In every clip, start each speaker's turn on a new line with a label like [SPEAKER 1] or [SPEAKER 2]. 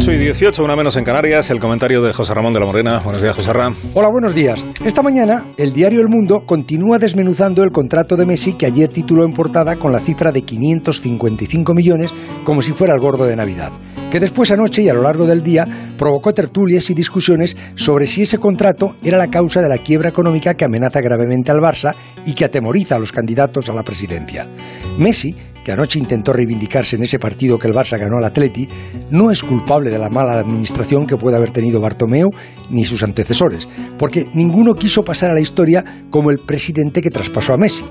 [SPEAKER 1] 8 y 18, una menos en Canarias, el comentario de José Ramón de la Morena. Buenos días, José Ramón.
[SPEAKER 2] Hola, buenos días. Esta mañana, el diario El Mundo continúa desmenuzando el contrato de Messi que ayer tituló en portada con la cifra de 555 millones como si fuera el gordo de Navidad, que después anoche y a lo largo del día provocó tertulias y discusiones sobre si ese contrato era la causa de la quiebra económica que amenaza gravemente al Barça y que atemoriza a los candidatos a la presidencia. Messi que anoche intentó reivindicarse en ese partido que el Barça ganó al Atleti, no es culpable de la mala administración que puede haber tenido Bartomeu ni sus antecesores, porque ninguno quiso pasar a la historia como el presidente que traspasó a Messi.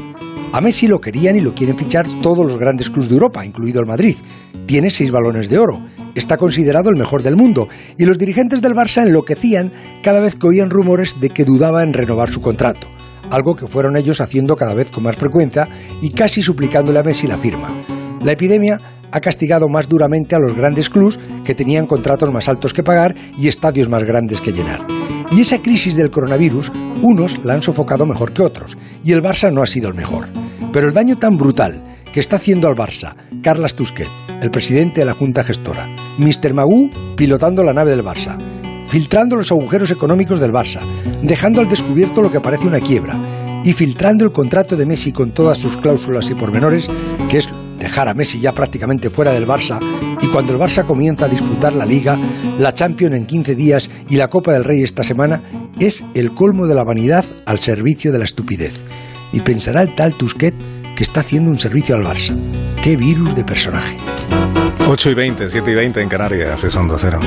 [SPEAKER 2] A Messi lo querían y lo quieren fichar todos los grandes clubes de Europa, incluido el Madrid. Tiene seis balones de oro, está considerado el mejor del mundo, y los dirigentes del Barça enloquecían cada vez que oían rumores de que dudaba en renovar su contrato algo que fueron ellos haciendo cada vez con más frecuencia y casi suplicándole a Messi la firma. La epidemia ha castigado más duramente a los grandes clubs que tenían contratos más altos que pagar y estadios más grandes que llenar. Y esa crisis del coronavirus, unos la han sofocado mejor que otros, y el Barça no ha sido el mejor. Pero el daño tan brutal que está haciendo al Barça Carlas Tusquet, el presidente de la Junta Gestora, Mr. Magú pilotando la nave del Barça, filtrando los agujeros económicos del Barça, dejando al descubierto lo que parece una quiebra y filtrando el contrato de Messi con todas sus cláusulas y pormenores, que es dejar a Messi ya prácticamente fuera del Barça y cuando el Barça comienza a disputar la Liga, la Champions en 15 días y la Copa del Rey esta semana, es el colmo de la vanidad al servicio de la estupidez. Y pensará el tal Tusquet que está haciendo un servicio al Barça. ¡Qué virus de personaje!
[SPEAKER 1] 8 y 20, 7 y 20 en Canarias, es Onda Cero.